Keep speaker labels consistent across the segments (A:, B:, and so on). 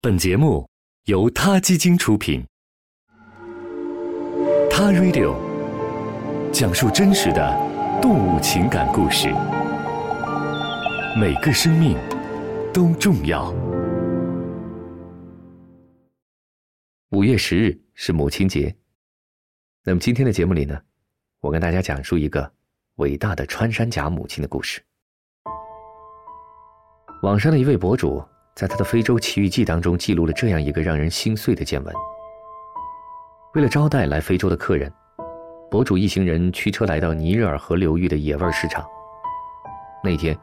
A: 本节目由他基金出品，《他 Radio》讲述真实的动物情感故事，每个生命都重要。
B: 五月十日是母亲节，那么今天的节目里呢，我跟大家讲述一个伟大的穿山甲母亲的故事。网上的一位博主。在他的《非洲奇遇记》当中，记录了这样一个让人心碎的见闻。为了招待来非洲的客人，博主一行人驱车来到尼日尔河流域的野味市场。那天，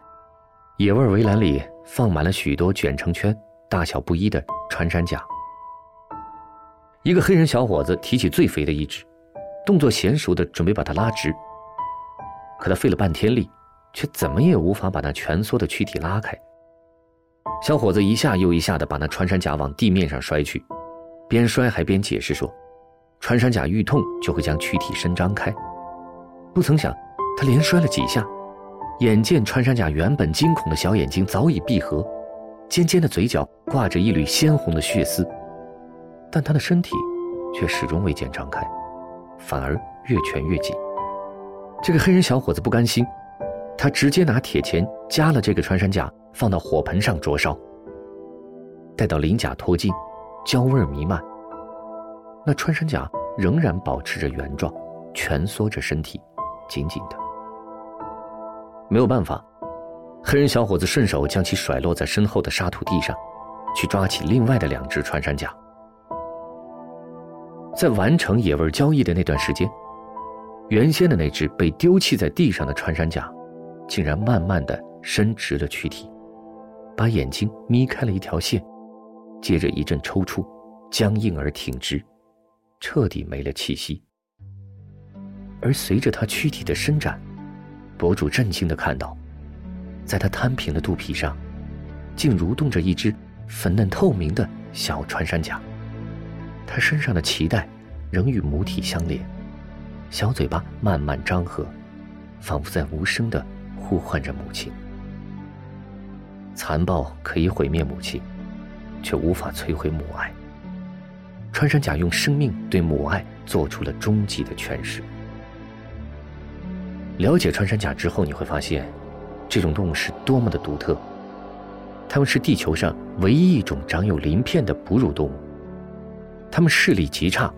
B: 野味围栏里放满了许多卷成圈、大小不一的穿山甲。一个黑人小伙子提起最肥的一只，动作娴熟的准备把它拉直。可他费了半天力，却怎么也无法把那蜷缩的躯体拉开。小伙子一下又一下的把那穿山甲往地面上摔去，边摔还边解释说：“穿山甲遇痛就会将躯体伸张开。”不曾想，他连摔了几下，眼见穿山甲原本惊恐的小眼睛早已闭合，尖尖的嘴角挂着一缕鲜红的血丝，但他的身体却始终未见张开，反而越蜷越紧。这个黑人小伙子不甘心，他直接拿铁钳夹了这个穿山甲。放到火盆上灼烧，待到鳞甲脱尽，焦味弥漫，那穿山甲仍然保持着原状，蜷缩着身体，紧紧的。没有办法，黑人小伙子顺手将其甩落在身后的沙土地上，去抓起另外的两只穿山甲。在完成野味交易的那段时间，原先的那只被丢弃在地上的穿山甲，竟然慢慢的伸直了躯体。把眼睛眯开了一条线，接着一阵抽搐，僵硬而挺直，彻底没了气息。而随着他躯体的伸展，博主震惊的看到，在他摊平的肚皮上，竟蠕动着一只粉嫩透明的小穿山甲。他身上的脐带仍与母体相连，小嘴巴慢慢张合，仿佛在无声的呼唤着母亲。残暴可以毁灭母亲，却无法摧毁母爱。穿山甲用生命对母爱做出了终极的诠释。了解穿山甲之后，你会发现，这种动物是多么的独特。它们是地球上唯一一种长有鳞片的哺乳动物。它们视力极差，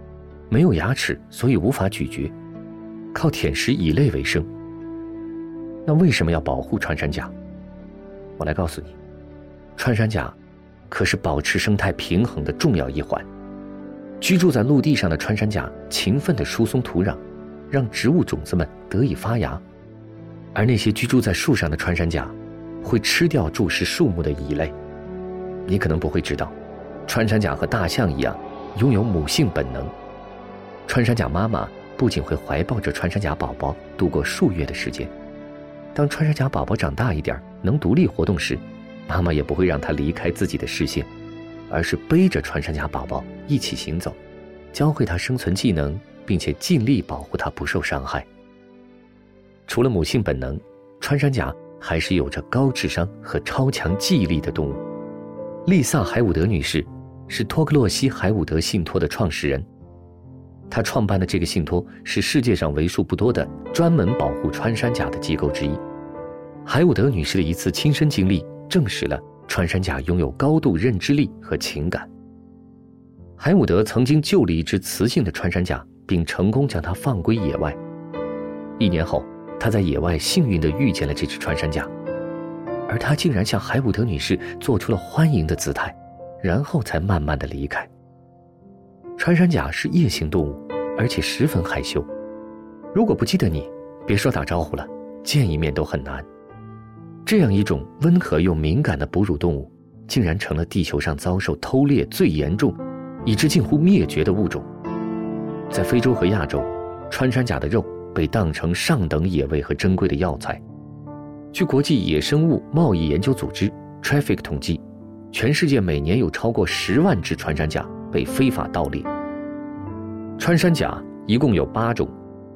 B: 没有牙齿，所以无法咀嚼，靠舔食蚁类为生。那为什么要保护穿山甲？我来告诉你，穿山甲可是保持生态平衡的重要一环。居住在陆地上的穿山甲勤奋地疏松土壤，让植物种子们得以发芽；而那些居住在树上的穿山甲，会吃掉蛀食树木的蚁类。你可能不会知道，穿山甲和大象一样，拥有母性本能。穿山甲妈妈不仅会怀抱着穿山甲宝宝度过数月的时间。当穿山甲宝宝长大一点，能独立活动时，妈妈也不会让他离开自己的视线，而是背着穿山甲宝宝一起行走，教会他生存技能，并且尽力保护他不受伤害。除了母性本能，穿山甲还是有着高智商和超强记忆力的动物。丽萨·海伍德女士是托克洛西海伍德信托的创始人。他创办的这个信托是世界上为数不多的专门保护穿山甲的机构之一。海伍德女士的一次亲身经历证实了穿山甲拥有高度认知力和情感。海伍德曾经救了一只雌性的穿山甲，并成功将它放归野外。一年后，他在野外幸运地遇见了这只穿山甲，而他竟然向海伍德女士做出了欢迎的姿态，然后才慢慢地离开。穿山甲是夜行动物，而且十分害羞。如果不记得你，别说打招呼了，见一面都很难。这样一种温和又敏感的哺乳动物，竟然成了地球上遭受偷猎最严重，以致近乎灭绝的物种。在非洲和亚洲，穿山甲的肉被当成上等野味和珍贵的药材。据国际野生物贸易研究组织 （Traffic） 统计，全世界每年有超过十万只穿山甲。被非法盗猎。穿山甲一共有八种，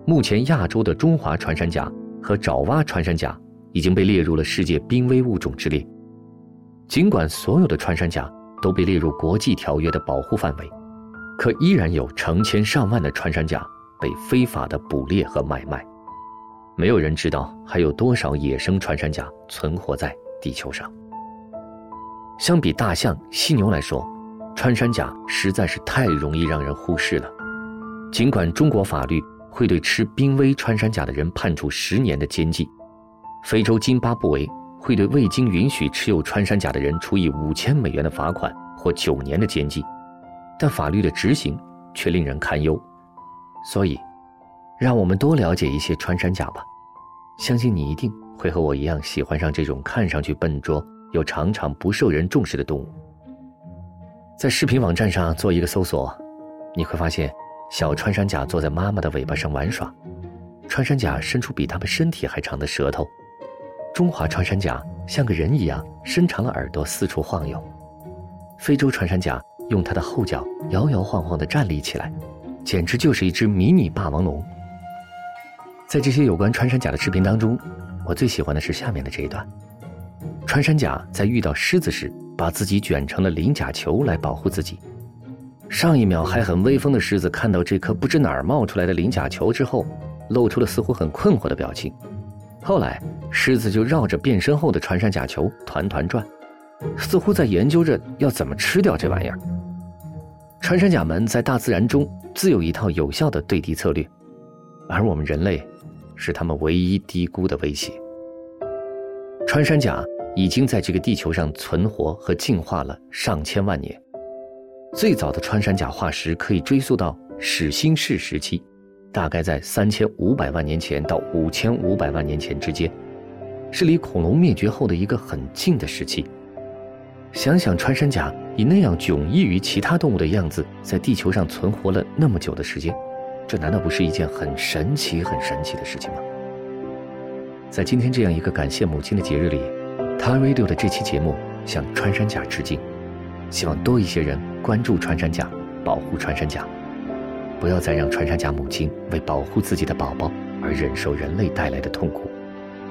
B: 目前亚洲的中华穿山甲和爪哇穿山甲已经被列入了世界濒危物种之列。尽管所有的穿山甲都被列入国际条约的保护范围，可依然有成千上万的穿山甲被非法的捕猎和买卖。没有人知道还有多少野生穿山甲存活在地球上。相比大象、犀牛来说，穿山甲实在是太容易让人忽视了。尽管中国法律会对吃濒危穿山甲的人判处十年的监禁，非洲津巴布韦会对未经允许持有穿山甲的人处以五千美元的罚款或九年的监禁，但法律的执行却令人堪忧。所以，让我们多了解一些穿山甲吧。相信你一定会和我一样喜欢上这种看上去笨拙又常常不受人重视的动物。在视频网站上做一个搜索，你会发现。小穿山甲坐在妈妈的尾巴上玩耍，穿山甲伸出比它们身体还长的舌头，中华穿山甲像个人一样伸长了耳朵四处晃悠，非洲穿山甲用它的后脚摇摇晃晃地站立起来，简直就是一只迷你霸王龙。在这些有关穿山甲的视频当中，我最喜欢的是下面的这一段：穿山甲在遇到狮子时，把自己卷成了鳞甲球来保护自己。上一秒还很威风的狮子，看到这颗不知哪儿冒出来的鳞甲球之后，露出了似乎很困惑的表情。后来，狮子就绕着变身后的穿山甲球团团转，似乎在研究着要怎么吃掉这玩意儿。穿山甲们在大自然中自有一套有效的对敌策略，而我们人类，是他们唯一低估的威胁。穿山甲已经在这个地球上存活和进化了上千万年。最早的穿山甲化石可以追溯到始新世时期，大概在三千五百万年前到五千五百万年前之间，是离恐龙灭绝后的一个很近的时期。想想穿山甲以那样迥异于其他动物的样子，在地球上存活了那么久的时间，这难道不是一件很神奇、很神奇的事情吗？在今天这样一个感谢母亲的节日里，他 Radio 的这期节目向穿山甲致敬。希望多一些人关注穿山甲，保护穿山甲，不要再让穿山甲母亲为保护自己的宝宝而忍受人类带来的痛苦，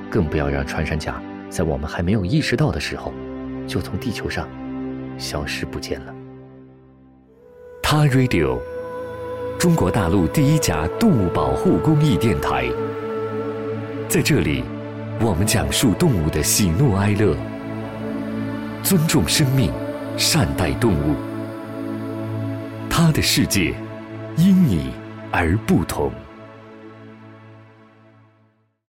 B: 更不要让穿山甲在我们还没有意识到的时候，就从地球上消失不见了。
A: 他 Radio，中国大陆第一家动物保护公益电台，在这里，我们讲述动物的喜怒哀乐，尊重生命。善待动物，他的世界因你而不同。